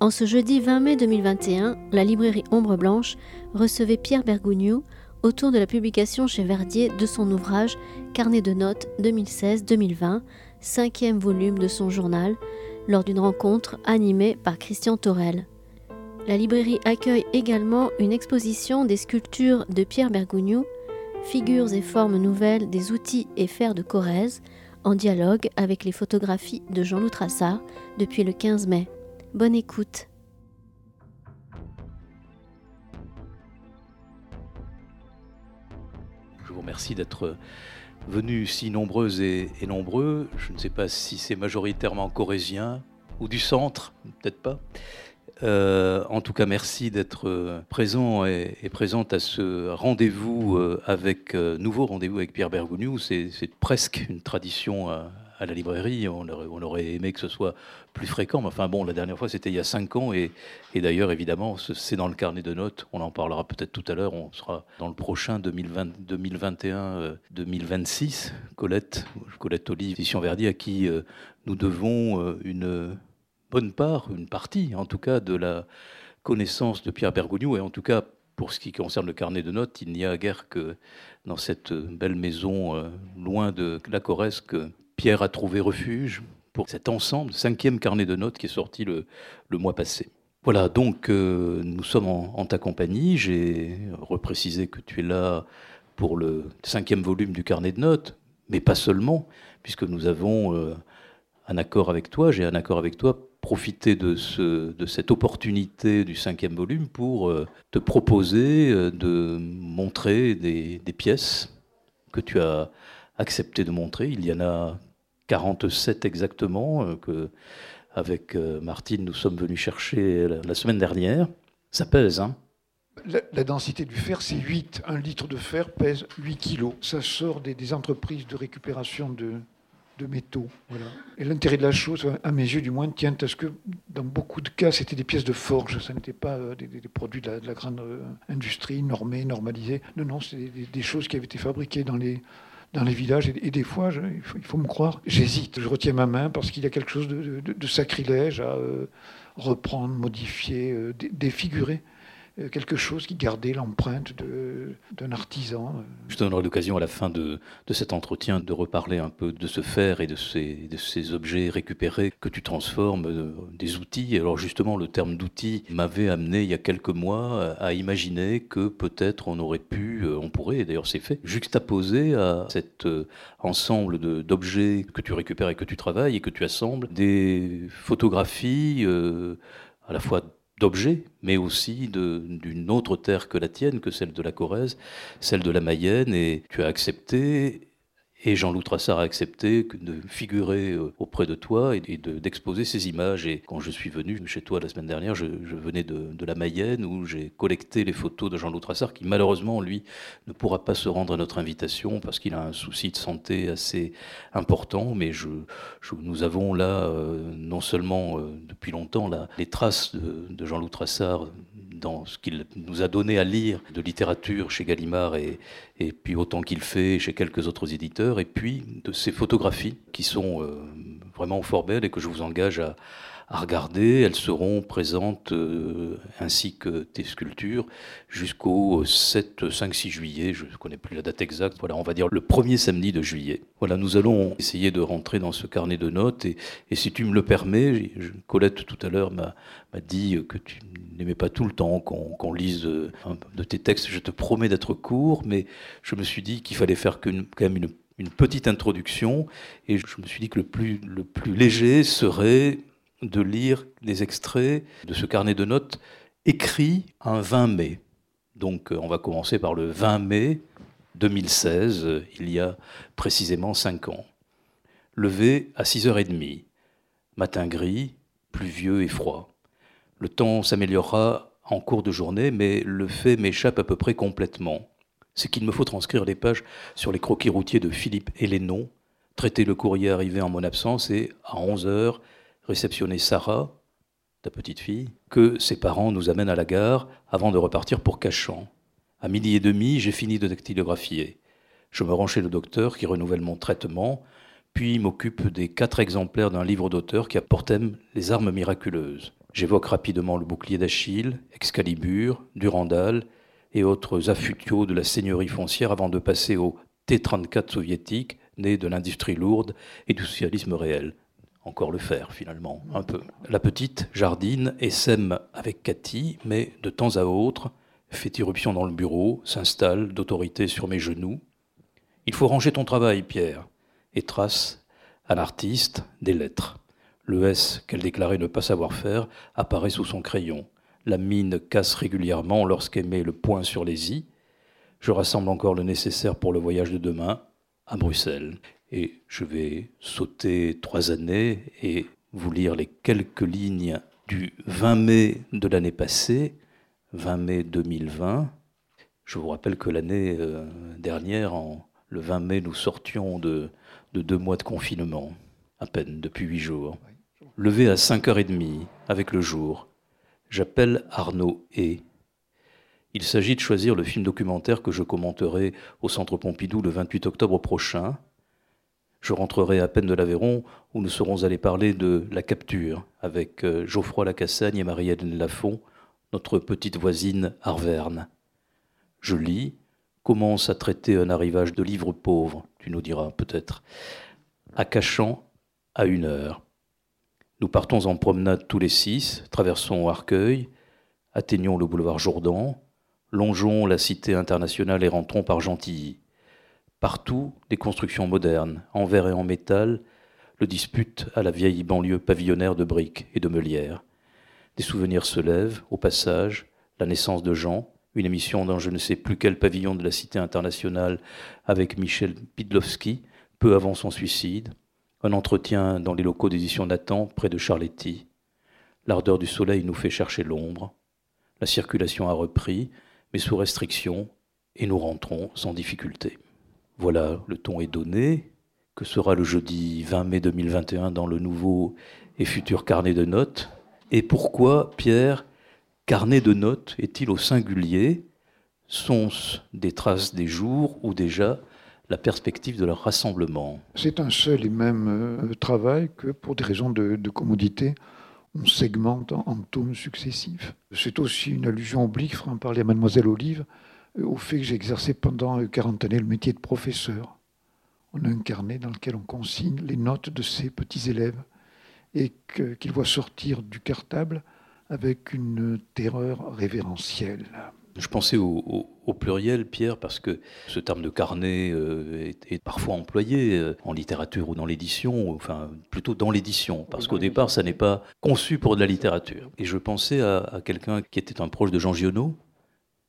En ce jeudi 20 mai 2021, la librairie Ombre Blanche recevait Pierre Bergougnou autour de la publication chez Verdier de son ouvrage Carnet de notes 2016-2020, cinquième volume de son journal, lors d'une rencontre animée par Christian Torel. La librairie accueille également une exposition des sculptures de Pierre Bergougnou, figures et formes nouvelles des outils et fers de Corrèze, en dialogue avec les photographies de Jean-Loup Trassard depuis le 15 mai. Bonne écoute. Je vous remercie d'être venus si nombreuses et, nombreux. Je ne sais pas si c'est majoritairement corésien ou du centre, peut-être pas. Euh, en tout cas, merci d'être présent et, présente à ce rendez-vous euh, avec, euh, nouveau rendez-vous avec Pierre Bergogneau. C'est presque une tradition à la librairie. On aurait, aimé que ce soit plus fréquent. Mais enfin bon, la dernière fois, c'était il y a cinq ans. Et, d'ailleurs, évidemment, c'est dans le carnet de notes. On en parlera peut-être tout à l'heure. On sera dans le prochain 2021-2026. Euh, Colette, Colette Olive, édition Verdi, à qui euh, nous devons euh, une bonne part, une partie en tout cas, de la connaissance de Pierre Bergogneau. Et en tout cas, pour ce qui concerne le carnet de notes, il n'y a guère que dans cette belle maison, loin de la Corrèze, que Pierre a trouvé refuge pour cet ensemble, cinquième carnet de notes qui est sorti le, mois passé. Voilà, donc euh, nous sommes en, ta compagnie. J'ai reprécisé que tu es là pour le cinquième volume du carnet de notes, mais pas seulement, puisque nous avons euh, un accord avec toi, j'ai un accord avec toi, profité de, ce, de cette opportunité du cinquième volume pour euh, te proposer de montrer des, pièces que tu as accepté de montrer. Il y en a 47 exactement, euh, que avec euh, Martine nous sommes venus chercher la, semaine dernière. Ça pèse, hein la, densité du fer, c'est 8. Un litre de fer pèse 8 kilos. Ça sort des, entreprises de récupération de, de métaux. Et l'intérêt de la chose, à mes yeux du moins, tient à ce que dans beaucoup de cas, c'était des pièces de forge. Ça n'était pas euh, des, produits de la, grande industrie normée, normalisée. Non, non, c'est des, choses qui avaient été fabriquées dans les, dans les villages. Et, des fois, il, faut, me croire, j'hésite. Je retiens ma main parce qu'il y a quelque chose de, sacrilège à euh, reprendre, modifier, euh, défigurer. Euh, quelque chose qui gardait l'empreinte d'un artisan. Euh. Je te donnerai l'occasion à la fin de, cet entretien de reparler un peu de ce fer et de ces, de ces objets récupérés que tu transformes, euh, des outils. Alors justement, le terme d'outil m'avait amené il y a quelques mois à imaginer que peut-être on aurait pu, on pourrait, d'ailleurs c'est fait, juxtaposer à cet ensemble d'objets que tu récupères et que tu travailles et que tu assembles, des photographies à la fois d'objets, mais aussi d'une autre terre que la tienne, que celle de la Corrèze, celle de la Mayenne, et tu as accepté et Jean-Loup Trassard a accepté de figurer euh, auprès de toi et d'exposer ces images. Et quand je suis venu chez toi la semaine dernière, je, venais de, la Mayenne où j'ai collecté les photos de Jean-Loup Trassard, qui malheureusement, lui, ne pourra pas se rendre à notre invitation parce qu'il a un souci de santé assez important. Mais nous avons là, euh, non seulement euh, depuis longtemps, là, les traces de, de Jean-Loup Trassard dans ce qu'il nous a donné à lire de littérature chez Gallimard et, puis autant qu'il fait chez quelques autres éditeurs, et puis de ces photographies qui sont euh, vraiment fort belles et que je vous engage à, à regarder. Elles seront présentes euh, ainsi que tes sculptures jusqu'au 7, 5, 6 juillet. Je ne connais plus la date exacte. Voilà, on va dire le premier samedi de juillet. Voilà, nous allons essayer de rentrer dans ce carnet de notes. Et, si tu me le permets, Colette tout à l'heure m'a dit que tu n'aimais pas tout le temps qu'on lise euh, de tes textes. Je te promets d'être court, mais je me suis dit qu'il fallait faire quand même une petite introduction et je me suis dit que le plus léger serait de lire des extraits de ce carnet de notes écrit un 20 mai. Donc euh, on va commencer par le 20 mai 2016, euh, il y a précisément 5 ans. Levé à 6h30, matin gris, pluvieux et froid. Le temps s'améliorera en cours de journée, mais le fait m'échappe à peu près complètement. C'est qu'il me faut transcrire les pages sur les croquis routiers de Philippe Hélénon, traiter le courrier arrivé en mon absence et, à 11 h réceptionner Sarah, ta petite fille, que ses parents nous amènent à la gare avant de repartir pour Cachan. À midi et demi, j'ai fini de dactylographier. Je me rends chez le docteur qui renouvelle mon traitement, puis m'occupe des quatre exemplaires d'un livre d'auteur qui a les armes miraculeuses. J'évoque rapidement le bouclier d'Achille, Excalibur, Durandal et autres affutiaux de la seigneurie foncière avant de passer au T-34 soviétique, né de l'industrie lourde et du socialisme réel. Encore le faire, finalement, un peu. La petite jardine et sème avec Cathy, mais de temps à autre fait irruption dans le bureau, s'installe d'autorité sur mes genoux. Il faut ranger ton travail, Pierre, et trace à l'artiste des lettres. Le S qu'elle déclarait ne pas savoir faire apparaît sous son crayon. La mine casse régulièrement lorsqu'elle met le point sur les i. Je rassemble encore le nécessaire pour le voyage de demain à Bruxelles. Et je vais sauter trois années et vous lire les quelques lignes du 20 mai de l'année passée, 20 mai 2020. Je vous rappelle que l'année euh, dernière, le 20 mai, nous sortions de, de deux mois de confinement, à peine depuis huit jours levé à 5h30 avec le jour. J'appelle Arnaud et. Il s'agit de choisir le film documentaire que je commenterai au Centre Pompidou le 28 octobre prochain. Je rentrerai à peine de l'Aveyron où nous serons allés parler de la capture avec euh, Geoffroy Lacassagne et Marie-Hélène Lafont, notre petite voisine Arverne. Je lis, commence à traiter un arrivage de livres pauvres, tu nous diras peut-être, à Cachan à une heure. Nous partons en promenade tous les six, traversons Arcueil, atteignons le boulevard Jourdan, longeons la cité internationale et rentrons par Gentilly. Partout, des constructions modernes, en verre et en métal, le disputent à la vieille banlieue pavillonnaire de briques et de meulières. Des souvenirs se lèvent, au passage, la naissance de Jean, une émission dans je ne sais plus quel pavillon de la Cité internationale avec Michel Pidlowski, peu avant son suicide, un entretien dans les locaux d'édition Nathan, près de Charletti. L'ardeur du soleil nous fait chercher l'ombre. La circulation a repris, mais sous restriction, et nous rentrons sans difficulté. Voilà, le ton est donné. Que sera le jeudi 20 mai 2021 dans le nouveau et futur carnet de notes? Et pourquoi, Pierre, carnet de notes est-il au singulier? Sont-ce des traces des jours ou déjà la perspective de leur rassemblement? C'est un seul et même euh, travail que, pour des raisons de, commodité, on segmente en, tomes successifs. C'est aussi une allusion oblique, en parlait à Mademoiselle Olive, au fait que j'ai exercé pendant 40 années le métier de professeur. On a un carnet dans lequel on consigne les notes de ses petits élèves et qu'ils voient sortir du cartable avec une terreur révérentielle. Je pensais au, pluriel, Pierre, parce que ce terme de carnet euh, est, parfois employé euh, en littérature ou dans l'édition, enfin plutôt dans l'édition, parce qu'au départ, ça n'est pas conçu pour de la littérature. Et je pensais à, quelqu'un qui était un proche de Jean Giono,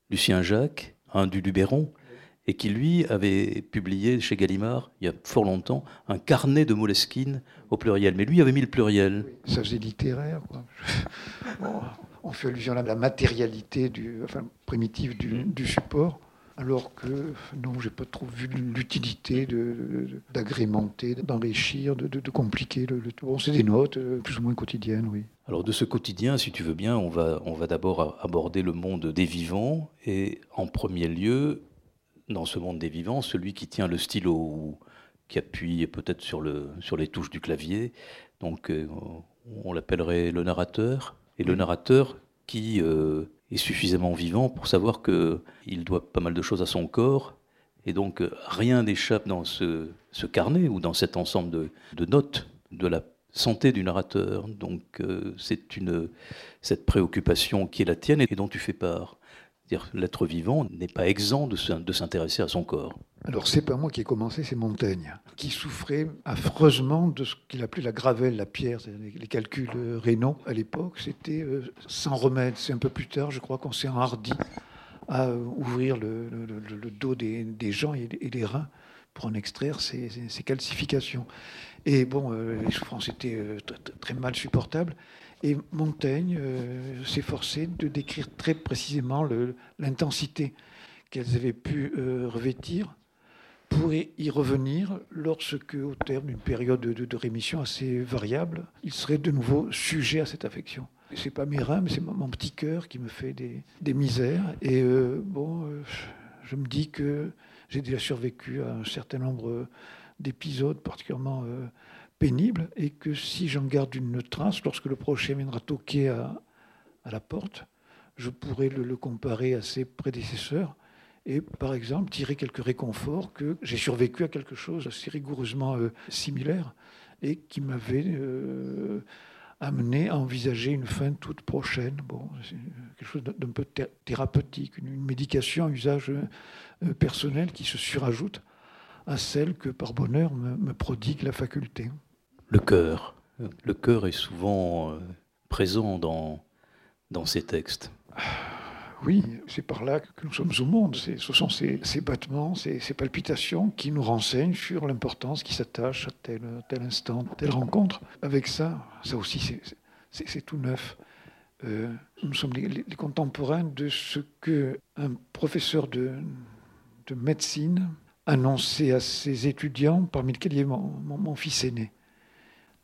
Lucien Jacques, un du Luberon, et qui lui avait publié chez Gallimard, il y a fort longtemps, un carnet de Moleskine au pluriel. Mais lui avait mis le pluriel. Ça faisait littéraire. Quoi. on fait allusion à la matérialité du, enfin, primitive du, support, alors que non, j'ai pas trop vu l'utilité d'agrémenter, d'enrichir, de, de, compliquer le, tout. Bon, c'est des notes euh, plus ou moins quotidiennes, oui. Alors de ce quotidien, si tu veux bien, on va, on va d'abord aborder le monde des vivants et en premier lieu, dans ce monde des vivants, celui qui tient le stylo ou qui appuie peut-être sur, le, sur les touches du clavier. Donc euh, on l'appellerait le narrateur. Et le narrateur qui euh, est suffisamment vivant pour savoir qu'il doit pas mal de choses à son corps. Et donc rien n'échappe dans ce, carnet ou dans cet ensemble de, notes de la santé du narrateur. Donc euh, c'est une cette préoccupation qui est la tienne et dont tu fais part l'être vivant n'est pas exempt de s'intéresser à son corps. Alors c'est pas moi qui ai commencé, c'est Montaigne, qui souffrait affreusement de ce qu'il appelait la gravelle, la pierre, les calculs rénaux à l'époque. C'était euh, sans remède. C'est un peu plus tard, je crois, qu'on s'est enhardi à ouvrir le, dos des, gens et, les reins pour en extraire ces, calcifications. Et bon, euh, les souffrances étaient euh, très mal supportables. Et Montaigne euh, s'efforçait de décrire très précisément l'intensité qu'elles avaient pu euh, revêtir pour y revenir lorsque, au terme d'une période de, rémission assez variable, il serait de nouveau sujet à cette affection. C'est pas mes reins, mais c'est mon petit cœur qui me fait des, misères. Et euh, bon, euh, je me dis que j'ai déjà survécu à un certain nombre d'épisodes particulièrement euh, pénibles et que si j'en garde une trace, lorsque le prochain viendra toquer à, la porte, je pourrais le, comparer à ses prédécesseurs et par exemple tirer quelques réconforts que j'ai survécu à quelque chose assez rigoureusement euh, similaire et qui m'avait euh, amené à envisager une fin toute prochaine. Bon, c'est quelque chose d'un peu thérapeutique, une, médication à usage euh, personnel qui se surajoute à celle que par bonheur me, me prodigue la faculté. Le cœur. Le cœur est souvent euh, présent dans, dans ces textes. Oui, c'est par là que nous sommes au monde. Ce sont ces, battements, ces, palpitations qui nous renseignent sur l'importance qui s'attache à tel, tel instant, telle rencontre. Avec ça, ça aussi, c'est tout neuf. Euh, nous sommes les, contemporains de ce que un professeur de, de médecine annonçait à ses étudiants, parmi lesquels il y a mon fils aîné.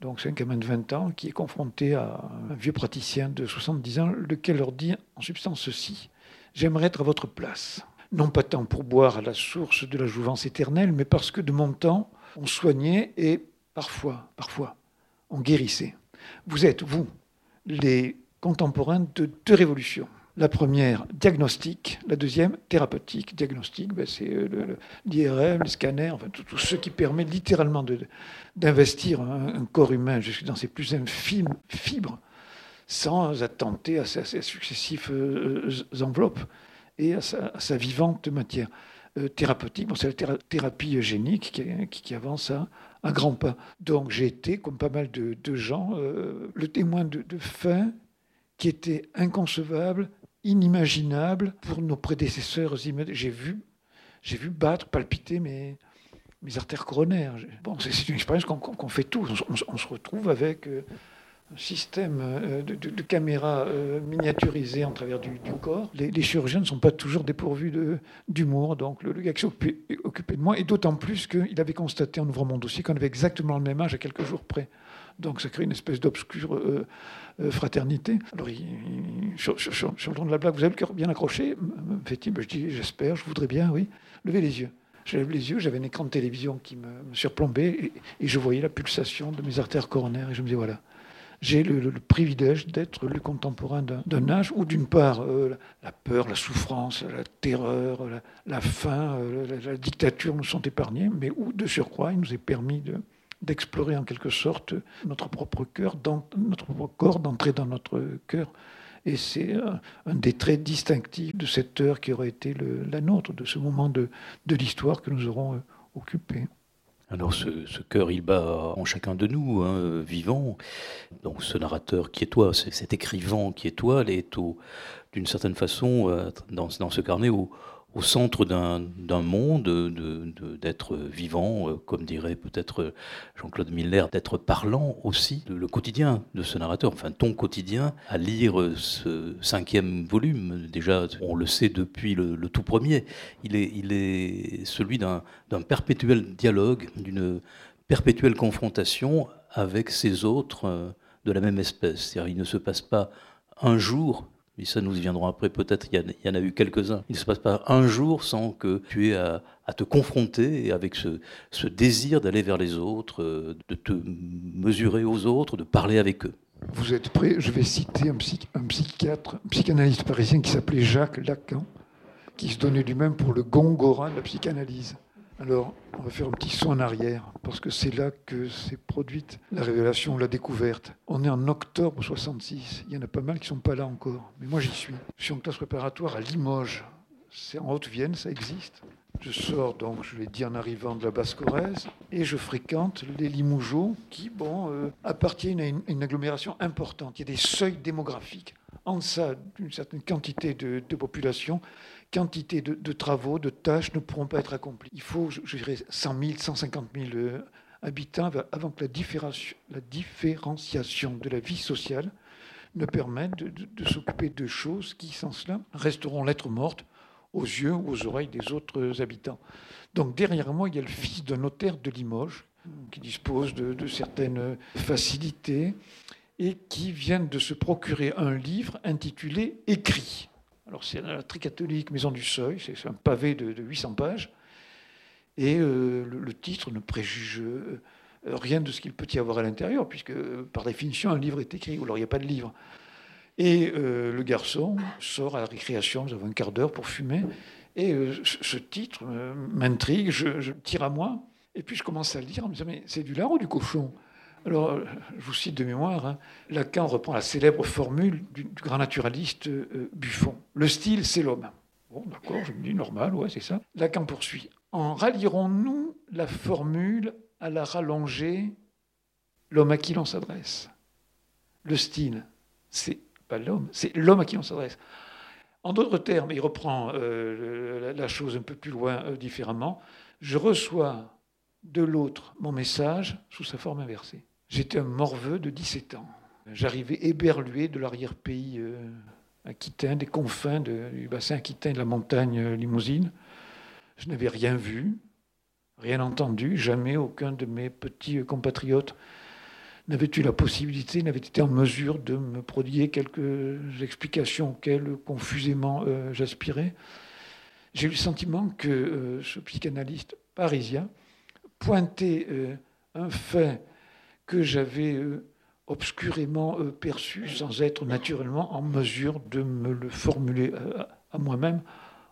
Donc c'est un gamin de 20 ans qui est confronté à un vieux praticien de 70 ans, lequel leur dit en substance ceci. J'aimerais être à votre place. Non pas tant pour boire à la source de la jouvence éternelle, mais parce que de mon temps, on soignait et parfois, parfois, on guérissait. Vous êtes, vous, les contemporains de deux révolutions. La première, diagnostic. La deuxième, thérapeutique. Diagnostic, ben c'est l'IRM, le scanner, enfin tout, ce qui permet littéralement d'investir un, corps humain jusque dans ses plus infimes fibres sans attenter à ses, ses successives euh, enveloppes et à sa, à vivante matière. Euh, thérapeutique, bon, c'est la théra thérapie génique qui, avance à, à, grands pas. Donc j'ai été, comme pas mal de, gens, euh, le témoin de, de fins qui étaient inconcevables, inimaginable pour nos prédécesseurs J'ai vu, j'ai vu battre, palpiter mes, mes artères coronaires. Bon, c'est une expérience qu'on qu fait tous. On, se retrouve avec euh, un système euh, de, caméras euh, miniaturisées en travers du, corps. Les, chirurgiens ne sont pas toujours dépourvus d'humour. Donc le, le gars s'est occupé, occupé, de moi, et d'autant plus qu'il avait constaté en ouvrant mon dossier qu'on avait exactement le même âge à quelques jours près. Donc ça crée une espèce d'obscure euh, euh, fraternité. Alors, il, sur, sur, le ton de la blague, vous avez le cœur bien accroché fait-il ben, Je dis, j'espère, je voudrais bien, oui. Levez les yeux. Je lève les yeux, j'avais un écran de télévision qui me, surplombait et, je voyais la pulsation de mes artères coronaires et je me dis, voilà, j'ai le, privilège d'être le contemporain d'un âge où, d'une part, euh, la peur, la souffrance, la terreur, la, faim, la, dictature nous sont épargnés, mais où, de surcroît, il nous est permis de, d'explorer en quelque sorte notre propre cœur, dans, notre propre corps, d'entrer dans notre cœur. Et c'est un, un, des traits distinctifs de cette heure qui aurait été la nôtre, de ce moment de, de l'histoire que nous aurons euh, occupé. Alors ce, ce, cœur, il bat en chacun de nous, hein, vivant. Donc ce narrateur qui est toi, cet écrivain qui est toi, elle est d'une certaine façon euh, dans, dans, ce carnet au, au centre d'un monde, d'être vivant, euh, comme dirait peut-être Jean-Claude Miller, d'être parlant aussi. Le, quotidien de ce narrateur, enfin ton quotidien, à lire ce cinquième volume, déjà on le sait depuis le, tout premier, il est, il est celui d'un perpétuel dialogue, d'une perpétuelle confrontation avec ces autres euh, de la même espèce. Il ne se passe pas un jour mais ça nous y viendrons après, peut-être il y, en a eu quelques-uns. Il ne se passe pas un jour sans que tu aies à, te confronter avec ce, désir d'aller vers les autres, euh, de te mesurer aux autres, de parler avec eux. Vous êtes prêts Je vais citer un, un psychiatre, un psychanalyste parisien qui s'appelait Jacques Lacan, qui se donnait lui-même pour le Gongora de la psychanalyse. Alors, on va faire un petit saut en arrière, parce que c'est là que s'est produite la révélation, la découverte. On est en octobre 66. Il y en a pas mal qui ne sont pas là encore. Mais moi, j'y suis. Je suis en classe préparatoire à Limoges. C'est en Haute-Vienne, ça existe. Je sors donc, je l'ai dit en arrivant de la Basse-Corrèze, et je fréquente les Limougeaux qui, bon, euh, appartiennent à une, agglomération importante. Il y a des seuils démographiques. En deçà d'une certaine quantité de population, quantité de, travaux, de tâches ne pourront pas être accomplies. Il faut, je, dirais, 100 000, 150 000 euh, habitants avant que la, différenciation de la vie sociale ne permette de, s'occuper de choses qui, sans cela, resteront lettres mortes aux yeux ou aux oreilles des autres habitants. Donc derrière moi, il y a le fils d'un notaire de Limoges qui dispose de, certaines facilités et qui viennent de se procurer un livre intitulé Écrit. Alors c'est la tricatholique Maison du Seuil, c'est un pavé de, 800 pages, et euh, le, titre ne préjuge euh, rien de ce qu'il peut y avoir à l'intérieur, puisque par définition un livre est écrit, ou alors il n'y a pas de livre. Et euh, le garçon sort à la récréation, nous avons un quart d'heure pour fumer, et ce titre m'intrigue, je, tire à moi, et puis je commence à le lire en me disant, mais c'est du lard ou du cochon alors, euh, je vous cite de mémoire, hein, Lacan reprend la célèbre formule du, grand naturaliste euh, Buffon. Le style, c'est l'homme. Bon, d'accord, je me dis normal, ouais, c'est ça. Lacan poursuit. En rallierons-nous la formule à la rallonger l'homme à qui l'on s'adresse Le style, c'est pas l'homme, c'est l'homme à qui l'on s'adresse. En d'autres termes, il reprend euh, la chose un peu plus loin différemment. Je reçois de l'autre mon message sous sa forme inversée. J'étais un morveux de 17 ans. J'arrivais éberlué de l'arrière-pays euh, aquitain, des confins du bassin aquitain de la montagne euh, limousine. Je n'avais rien vu, rien entendu, jamais aucun de mes petits compatriotes n'avait eu la possibilité, n'avait été en mesure de me prodiguer quelques explications auxquelles confusément euh, j'aspirais. J'ai eu le sentiment que ce psychanalyste parisien pointait un fait que j'avais euh, obscurément euh, perçu sans être naturellement en mesure de me le formuler euh, à moi-même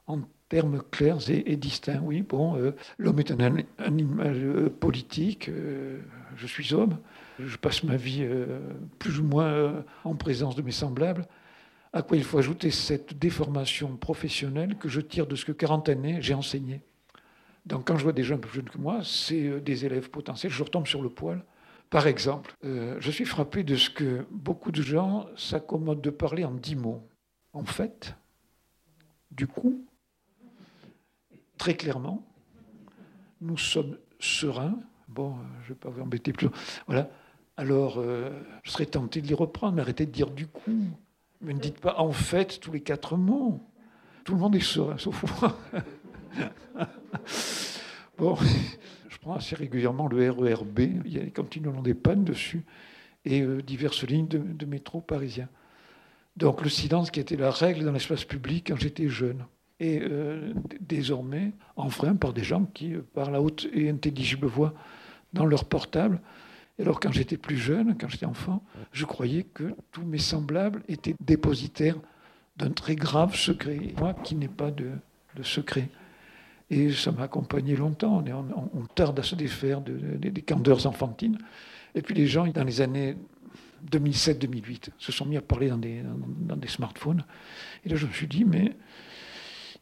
en termes clairs et, distincts. Oui, bon, l'homme est un animal politique, je suis homme, je passe ma vie plus ou moins en présence de mes semblables. À quoi il faut ajouter cette déformation professionnelle que je tire de ce que 40 années j'ai enseigné. Donc quand je vois des gens plus jeunes que moi, c'est des élèves potentiels, je retombe sur le poil par exemple, euh, je suis frappé de ce que beaucoup de gens s'accommodent de parler en dix mots. En fait, du coup, très clairement, nous sommes sereins. Bon, euh, je ne vais pas vous embêter plus. Voilà. Alors, euh, je serais tenté de les reprendre, mais arrêtez de dire du coup. Mais ne dites pas en fait tous les quatre mots. Tout le monde est serein, sauf moi. bon, prends assez régulièrement le RERB. Il y a continuellement des pannes dessus et euh, diverses lignes de, métro parisien. Donc le silence qui était la règle dans l'espace public quand j'étais jeune. Et euh, désormais enfreint par des gens qui euh, parlent à haute et intelligible voix dans leur portable. Alors quand j'étais plus jeune, quand j'étais enfant, je croyais que tous mes semblables étaient dépositaires d'un très grave secret. Moi qui n'ai pas de secret. Et ça m'a accompagné longtemps. On, tarde à se défaire des candeurs enfantines. Et puis les gens, dans les années 2007-2008, se sont mis à parler dans des, smartphones. Et là, je me suis dit, mais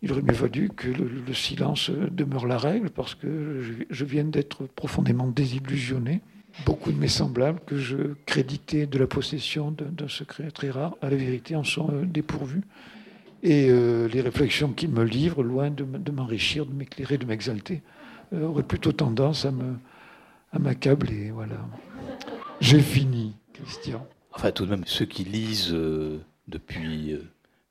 il aurait mieux valu que le, silence demeure la règle, parce que je, viens d'être profondément désillusionné. Beaucoup de mes semblables que je créditais de la possession d'un secret très rare, à la vérité, en sont euh, dépourvus. Et euh, les réflexions qu'il me livre, loin de, m'enrichir, de m'éclairer, de m'exalter, euh, auraient plutôt tendance à me à m'accabler. Voilà. J'ai fini, Christian. Enfin, tout de même, ceux qui lisent euh, depuis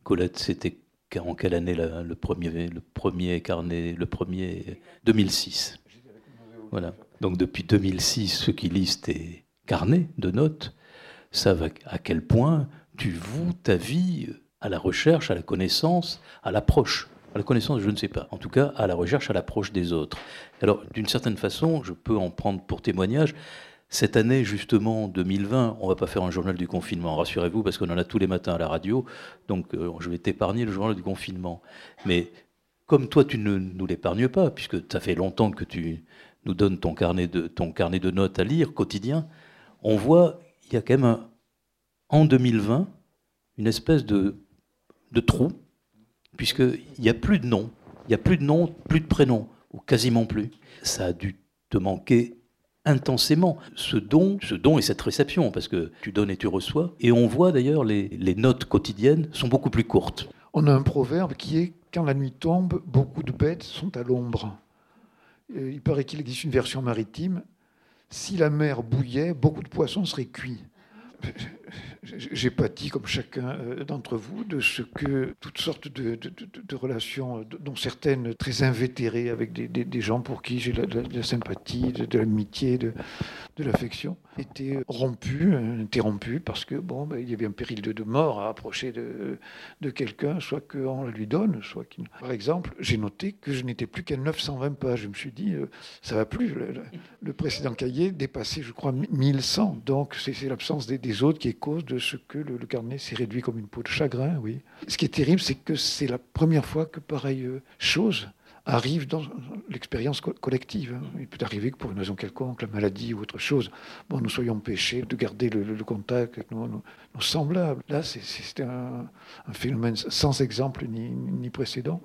Colette, c'était en quelle année le premier, le premier carnet, le premier 2006. Voilà. Donc depuis 2006, ceux qui lisent tes carnets de notes savent à quel point tu voues ta vie à la recherche, à la connaissance, à l'approche. À la connaissance, je ne sais pas. En tout cas, à la recherche, à l'approche des autres. Alors, d'une certaine façon, je peux en prendre pour témoignage. Cette année, justement, 2020, on va pas faire un journal du confinement, rassurez-vous, parce qu'on en a tous les matins à la radio. Donc, euh, je vais t'épargner le journal du confinement. Mais comme toi, tu ne nous l'épargnes pas, puisque ça fait longtemps que tu nous donnes ton carnet de, ton carnet de notes à lire quotidien, on voit, il y a quand même en 2020, une espèce de de trou, puisqu'il n'y a plus de nom, il n'y a plus de nom, plus de prénom, ou quasiment plus. Ça a dû te manquer intensément ce don, ce don et cette réception, parce que tu donnes et tu reçois. Et on voit d'ailleurs les, les notes quotidiennes sont beaucoup plus courtes. On a un proverbe qui est quand la nuit tombe, beaucoup de bêtes sont à l'ombre. Il paraît qu'il existe une version maritime. Si la mer bouillait, beaucoup de poissons seraient cuits j'ai pâti, comme chacun euh, d'entre vous, de ce que toutes sortes de, relations, dont certaines très invétérées avec des, gens pour qui j'ai de, la sympathie, de, l'amitié, de, l'affection était rompu, interrompu, parce que bon, ben, il y avait un péril de, mort à approcher de, de quelqu'un, soit qu'on la lui donne, soit qu'il. Par exemple, j'ai noté que je n'étais plus qu'à 920 pages. Je me suis dit, euh, ça va plus. Le, précédent cahier dépassait, je crois, 1100. Donc c'est l'absence des, autres qui est cause de ce que le, carnet s'est réduit comme une peau de chagrin, oui. Ce qui est terrible, c'est que c'est la première fois que pareille euh, chose arrive dans l'expérience collective. Hein. Il peut arriver que pour une raison quelconque, la maladie ou autre chose, bon, nous soyons empêchés de garder le, contact avec nos, semblables. Là, c'est un, phénomène sans exemple ni, précédent.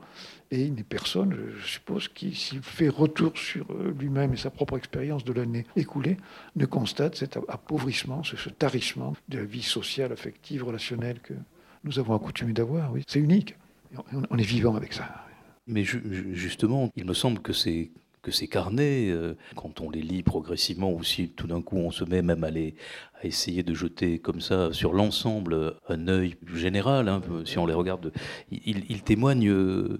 Et il n'est personne, je suppose, qui, s'il fait retour sur euh, lui-même et sa propre expérience de l'année écoulée, ne constate cet appauvrissement, ce, tarissement de la vie sociale, affective, relationnelle que nous avons accoutumé d'avoir. Oui. C'est unique. On est vivant avec ça. Mais justement, il me semble que ces, carnets, euh, quand on les lit progressivement, ou si tout d'un coup on se met même à, les, à essayer de jeter comme ça sur l'ensemble un œil général, hein, si on les regarde, ils, témoignent euh,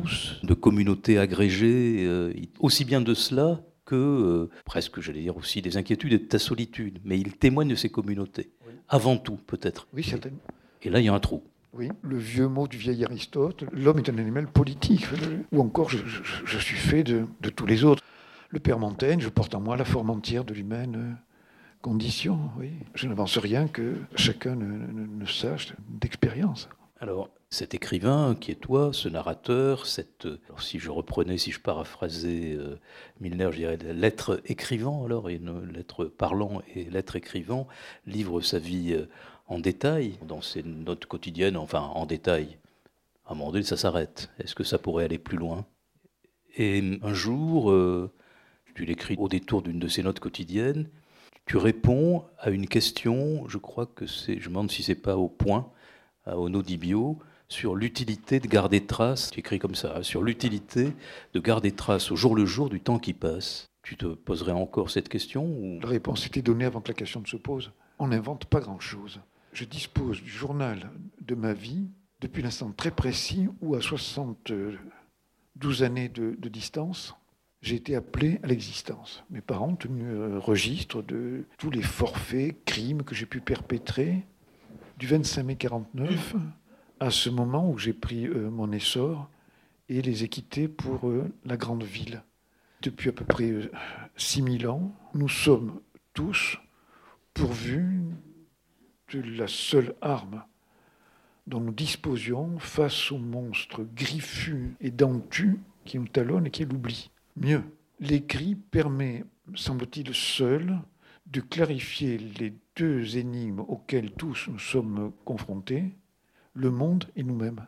tous de communautés agrégées, euh, aussi bien de cela que presque, j'allais dire aussi, des inquiétudes et de ta solitude. Mais ils témoignent de ces communautés, avant tout peut-être. Oui, certainement. Et là, il y a un trou. Oui, le vieux mot du vieil Aristote, l'homme est un animal politique, ou encore je, suis fait de, tous les autres. Le père Montaigne, je porte en moi la forme entière de l'humaine condition, oui. Je n'avance rien que chacun ne, sache d'expérience. Alors, cet écrivain qui est toi, ce narrateur, cette, si je reprenais, si je paraphrasais euh, Milner, je dirais lettre écrivant, alors, une lettre parlant et lettre écrivant, livre sa vie euh, en détail dans ses notes quotidiennes, enfin en détail. À un moment donné, ça s'arrête. Est-ce que ça pourrait aller plus loin? Et un jour, euh, tu l'écris au détour d'une de ces notes quotidiennes, tu réponds à une question, je crois que c'est, je me demande si c'est pas au point, à Ono Dibio, sur l'utilité de garder trace, tu comme ça, sur l'utilité de garder trace au jour le jour du temps qui passe. Tu te poserais encore cette question. La réponse était donnée avant que la question ne se pose. On n'invente pas grand-chose je dispose du journal de ma vie depuis l'instant très précis où, à 72 années de, distance, j'ai été appelé à l'existence. Mes parents ont tenu euh, registre de tous les forfaits, crimes que j'ai pu perpétrer du 25 mai 49 à ce moment où j'ai pris euh, mon essor et les ai quittés pour euh, la grande ville. Depuis à peu près 6000 ans, nous sommes tous pourvus de la seule arme dont nous disposions face au monstre griffu et dentu qui nous talonne et qui est l'oubli. Mieux, l'écrit permet, semble-t-il, seul de clarifier les deux énigmes auxquelles tous nous sommes confrontés, le monde et nous-mêmes.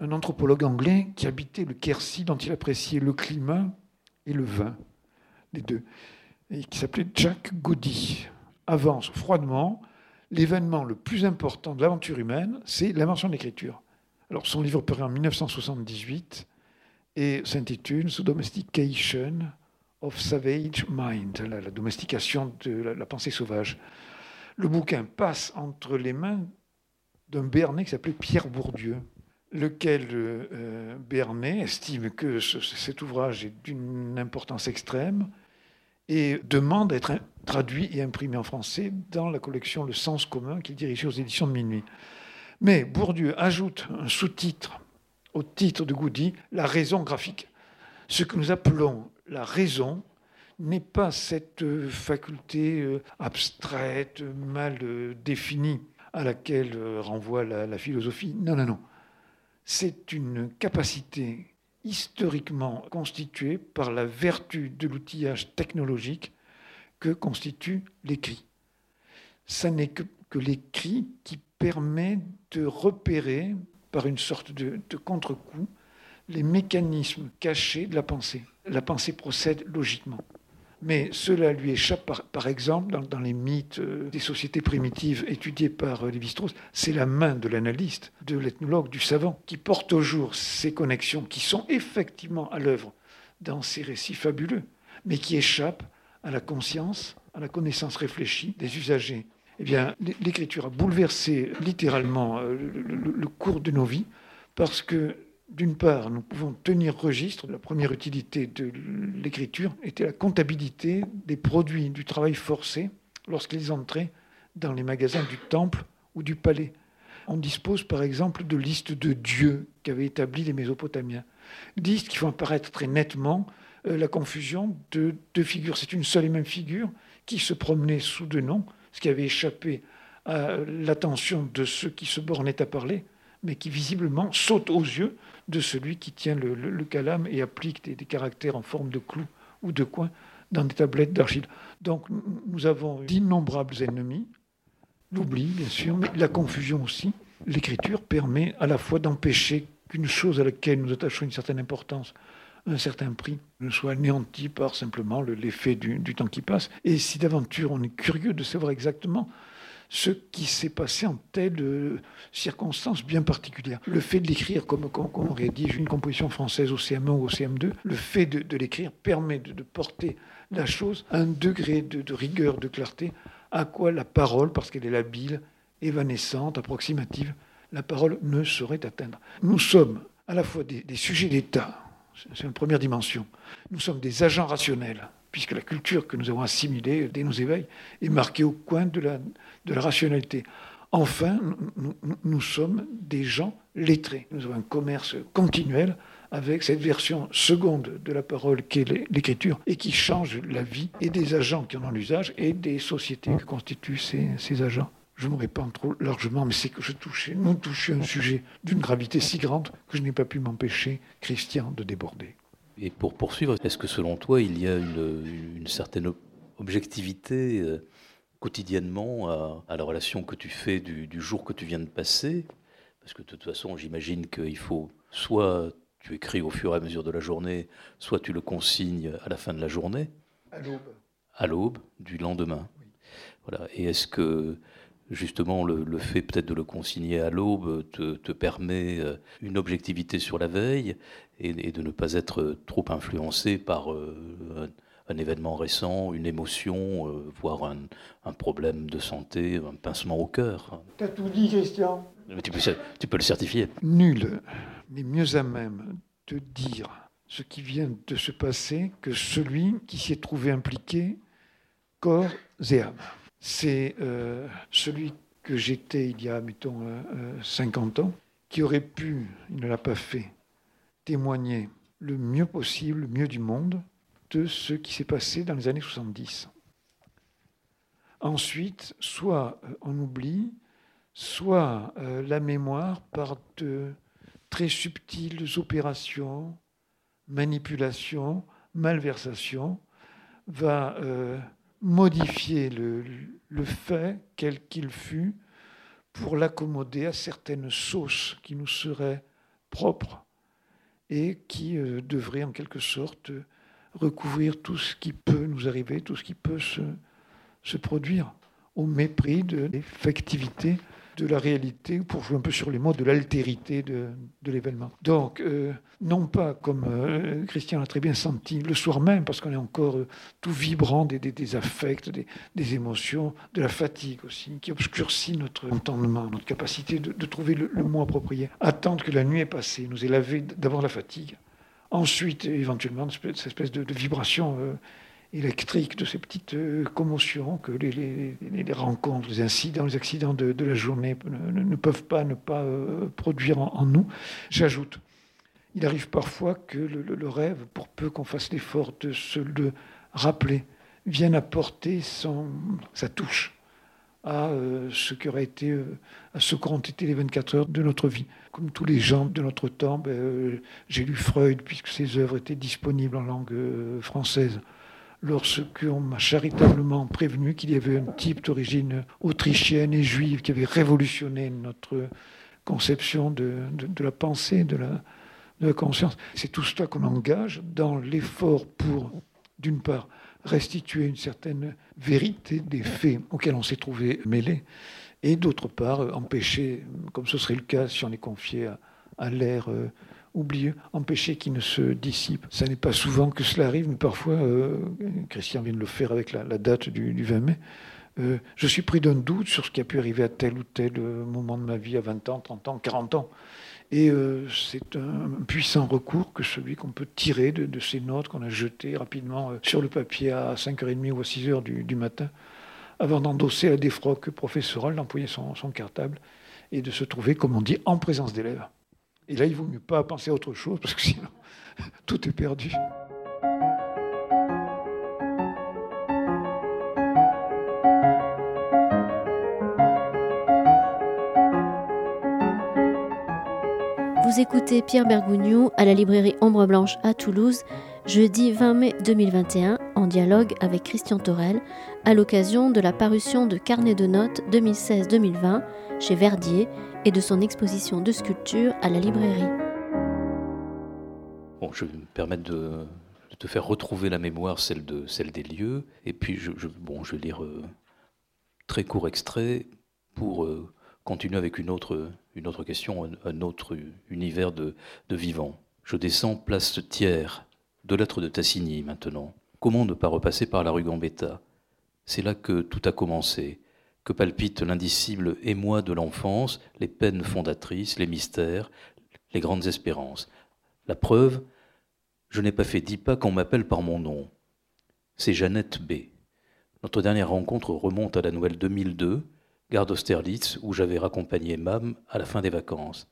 Un anthropologue anglais qui habitait le Quercy, dont il appréciait le climat et le vin, les deux, et qui s'appelait Jack Goody, avance froidement l'événement le plus important de l'aventure humaine, c'est l'invention de l'écriture. Alors, son livre paraît en 1978 et s'intitule The Domestication of Savage Mind, la, domestication de la, pensée sauvage. Le bouquin passe entre les mains d'un Bernet qui s'appelait Pierre Bourdieu, lequel euh, Bernet estime que cet ouvrage est d'une importance extrême et demande à être traduit et imprimé en français dans la collection Le Sens commun qu'il dirigeait aux éditions de Minuit. Mais Bourdieu ajoute un sous-titre au titre de Goody, La raison graphique. Ce que nous appelons la raison n'est pas cette faculté euh, abstraite, mal euh, définie à laquelle euh, renvoie la, la philosophie. Non, non, non. C'est une capacité historiquement constituée par la vertu de l'outillage technologique que constitue l'écrit. Ce n'est que, l'écrit qui permet de repérer, par une sorte de, contre-coup, les mécanismes cachés de la pensée. La pensée procède logiquement. Mais cela lui échappe, par, exemple, dans, les mythes euh, des sociétés primitives étudiées par euh, Lévi-Strauss, c'est la main de l'analyste, de l'ethnologue, du savant, qui porte au jour ces connexions qui sont effectivement à l'œuvre dans ces récits fabuleux, mais qui échappent à la conscience, à la connaissance réfléchie des usagers. Eh bien, l'écriture a bouleversé littéralement euh, le, cours de nos vies parce que D'une part, nous pouvons tenir registre. La première utilité de l'écriture était la comptabilité des produits du travail forcé lorsqu'ils entraient dans les magasins du temple ou du palais. On dispose par exemple de listes de dieux qu'avaient établis les Mésopotamiens. Listes qui font apparaître très nettement euh, la confusion de deux figures. C'est une seule et même figure qui se promenait sous deux noms, ce qui avait échappé à l'attention de ceux qui se bornaient à parler, mais qui visiblement saute aux yeux de celui qui tient le, calame et applique des, caractères en forme de clous ou de coins dans des tablettes d'argile. Donc nous avons d'innombrables ennemis, l'oubli bien sûr, mais la confusion aussi. L'écriture permet à la fois d'empêcher qu'une chose à laquelle nous attachons une certaine importance, un certain prix, ne soit anéanti par simplement l'effet du temps qui passe. Et si d'aventure on est curieux de savoir exactement ce qui s'est passé en telle circonstance bien particulière. Le fait de l'écrire, comme, on rédige une composition française au CM1 ou au CM2, le fait de, l'écrire permet de, porter la chose à un degré de, rigueur, de clarté, à quoi la parole, parce qu'elle est labile, évanescente, approximative, la parole ne saurait atteindre. Nous sommes à la fois des sujets d'État, c'est une première dimension. Nous sommes des agents rationnels puisque la culture que nous avons assimilée dès nos éveils est marquée au coin de la, rationalité. Enfin, nous, sommes des gens lettrés. Nous avons un commerce continuel avec cette version seconde de la parole qu'est l'écriture et qui change la vie et des agents qui en ont l'usage et des sociétés que constituent ces, agents. Je me répands trop largement, mais c'est que je touchais, nous touchions un sujet d'une gravité si grande que je n'ai pas pu m'empêcher, Christian, de déborder. Et pour poursuivre, est-ce que selon toi, il y a une, certaine objectivité euh, quotidiennement à, la relation que tu fais du, jour que tu viens de passer? Parce que de toute façon, j'imagine qu'il faut soit tu écris au fur et à mesure de la journée, soit tu le consignes à la fin de la journée. À l'aube. À l'aube du lendemain. Voilà. Et est-ce que justement le, fait peut-être de le consigner à l'aube te, permet euh, une objectivité sur la veille? Et, de ne pas être trop influencé par euh, un, événement récent, une émotion, euh, voire un, problème de santé, un pincement au cœur. T'as tout dit, Christian. tu, peux, tu peux le certifier. Nul n'est mieux à même de dire ce qui vient de se passer que celui qui s'y est trouvé impliqué corps et âme c'est euh, celui que j'étais il y a, mettons, 50 euh, euh, ans, qui aurait pu, il ne l'a pas fait, le mieux possible, le mieux du monde, de ce qui s'est passé dans les années 70. Ensuite, soit on oublie, soit la mémoire, par de très subtiles opérations, manipulations, malversations, va modifier le, le fait, quel qu'il fût, pour l'accommoder à certaines sauces qui nous seraient propres et qui euh, devraient en quelque sorte recouvrir tout ce qui peut nous arriver, tout ce qui peut se produire, au mépris de l'effectivité de la réalité, pour jouer un peu sur les mots, de l'altérité de, l'événement. Donc, euh, non pas comme euh, Christian l'a très bien senti le soir même, parce qu'on est encore euh, tout vibrant des, des, affects, des, émotions, de la fatigue aussi, qui obscurcit notre entendement, notre capacité de, trouver le, mot approprié. Attendre que la nuit est passée, nous est lavé d'abord la fatigue, ensuite éventuellement cette espèce de, vibration électrique, de ces petites euh, commotions que les, rencontres, les incidents, les accidents de, la journée ne, peuvent pas ne pas euh, produire en, nous. J'ajoute, il arrive parfois que le, rêve, pour peu qu'on fasse l'effort de se le rappeler, vienne apporter son, sa touche à euh, ce qui été, à ce qu'ont été les 24 heures de notre vie. Comme tous les gens de notre temps, ben, j'ai lu Freud puisque ses œuvres étaient disponibles en langue française lorsqu'on m'a charitablement prévenu qu'il y avait un type d'origine autrichienne et juive qui avait révolutionné notre conception de, la pensée, de la, conscience. C'est tout cela qu'on engage dans l'effort pour, d'une part, restituer une certaine vérité des faits auxquels on s'est trouvé mêlé, et d'autre part, empêcher, comme ce serait le cas si on est confié à, à l'ère euh, oublieux, empêcher qu'il ne se dissipe. Ça n'est pas souvent que cela arrive, mais parfois, euh, Christian vient de le faire avec la, date du, 20 mai, euh, je suis pris d'un doute sur ce qui a pu arriver à tel ou tel euh, moment de ma vie, à 20 ans, 30 ans, 40 ans. Et c'est un puissant recours que celui qu'on peut tirer de, ces notes qu'on a jetées rapidement sur le papier à 5h30 ou à 6h du, matin, avant d'endosser la défroque professorale, d'employer son, cartable et de se trouver, comme on dit, en présence d'élèves. Et là, il vaut mieux pas penser à autre chose, parce que sinon, tout est perdu. Vous écoutez Pierre Bergougnou à la librairie Ombre Blanche à Toulouse, jeudi 20 mai 2021, en dialogue avec Christian Torel, à l'occasion de la parution de Carnet de notes 2016-2020 chez Verdier et de son exposition de sculpture à la librairie. Bon, je vais me permettre de, te faire retrouver la mémoire, celle, de, celle des lieux, et puis je, bon, je vais lire euh, très court extrait pour euh, continuer avec une autre, une autre question, un, autre univers de, de vivant. Je descends place Thiers, deux lettres de Tassigny maintenant. Comment ne pas repasser par la rue Gambetta? C'est là que tout a commencé, que palpite l'indicible émoi de l'enfance, les peines fondatrices, les mystères, les grandes espérances. La preuve, je n'ai pas fait dix pas qu'on m'appelle par mon nom. C'est Jeannette B. Notre dernière rencontre remonte à la Noël 2002 gare d'Austerlitz, où j'avais raccompagné Mam à la fin des vacances.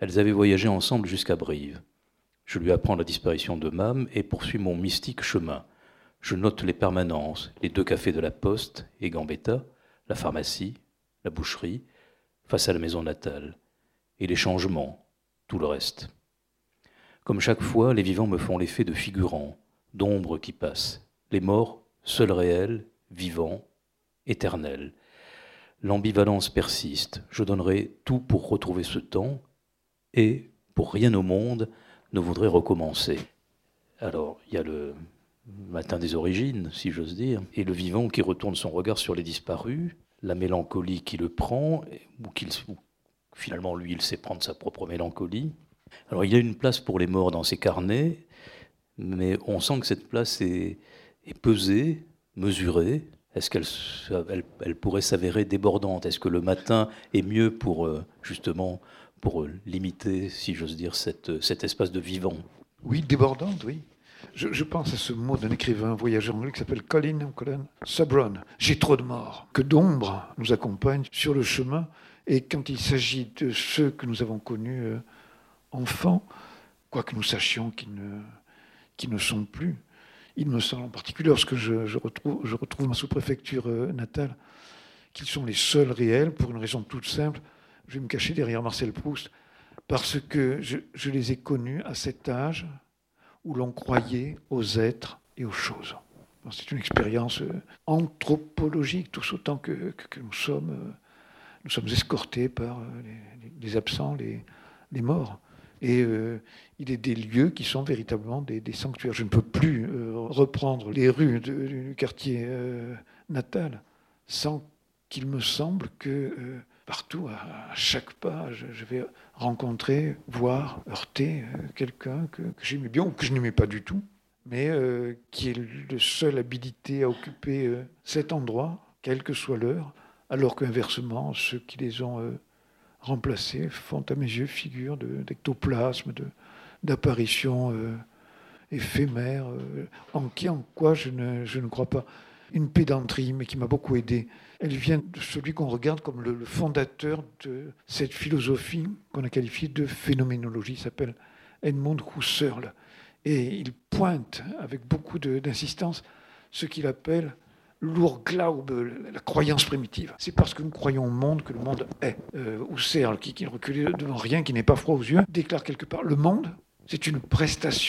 Elles avaient voyagé ensemble jusqu'à Brive. Je lui apprends la disparition de Mam et poursuis mon mystique chemin. Je note les permanences, les deux cafés de la Poste et Gambetta, la pharmacie, la boucherie, face à la maison natale, et les changements, tout le reste. Comme chaque fois, les vivants me font l'effet de figurants, d'ombres qui passent, les morts, seuls réels, vivants, éternels. L'ambivalence persiste. Je donnerai tout pour retrouver ce temps et, pour rien au monde, ne voudrais recommencer. Alors, il y a le matin des origines, si j'ose dire, et le vivant qui retourne son regard sur les disparus, la mélancolie qui le prend, ou qu'il finalement lui, il sait prendre sa propre mélancolie. Alors, il y a une place pour les morts dans ses carnets, mais on sent que cette place est, pesée, mesurée, est-ce qu'elle elle, pourrait s'avérer débordante? Est-ce que le matin est mieux pour euh, justement pour euh, limiter, si j'ose dire, cette, cet espace de vivant? Oui, débordante, oui. Je, pense à ce mot d'un écrivain voyageur anglais qui s'appelle Colin, Colin Sabron. J'ai trop de morts. Que d'ombre nous accompagne sur le chemin. Et quand il s'agit de ceux que nous avons connus euh, enfants, quoi que nous sachions qu'ils ne, sont plus, il me semble en particulier, lorsque je, retrouve, je retrouve, ma sous-préfecture euh, natale, qu'ils sont les seuls réels, pour une raison toute simple. Je vais me cacher derrière Marcel Proust, parce que je, les ai connus à cet âge où l'on croyait aux êtres et aux choses. C'est une expérience euh, anthropologique, tout autant que, nous sommes. Euh, nous sommes escortés par les, absents, les, morts. Et euh, il est des lieux qui sont véritablement des, sanctuaires. Je ne peux plus euh, reprendre les rues du quartier euh, natal sans qu'il me semble que partout, à, chaque pas, je, vais rencontrer, voir, heurter quelqu'un que, j'aimais bien ou que je n'aimais pas du tout, mais qui est le seul habilité à occuper cet endroit, quelle que soit l'heure, alors qu'inversement, ceux qui les ont remplacés font à mes yeux figure d'ectoplasme, d'apparition euh, éphémère, euh, en qui, en quoi je ne, je ne, crois pas. Une pédanterie, mais qui m'a beaucoup aidé. Elle vient de celui qu'on regarde comme le, fondateur de cette philosophie qu'on a qualifiée de phénoménologie, il s'appelle Edmund Husserl. Et il pointe avec beaucoup d'insistance ce qu'il appelle l'Urglaube, la croyance primitive. C'est parce que nous croyons au monde que le monde est. Euh, Husserl, qui, qui ne recule devant rien, qui n'est pas froid aux yeux, déclare quelque part le monde, c'est une prestation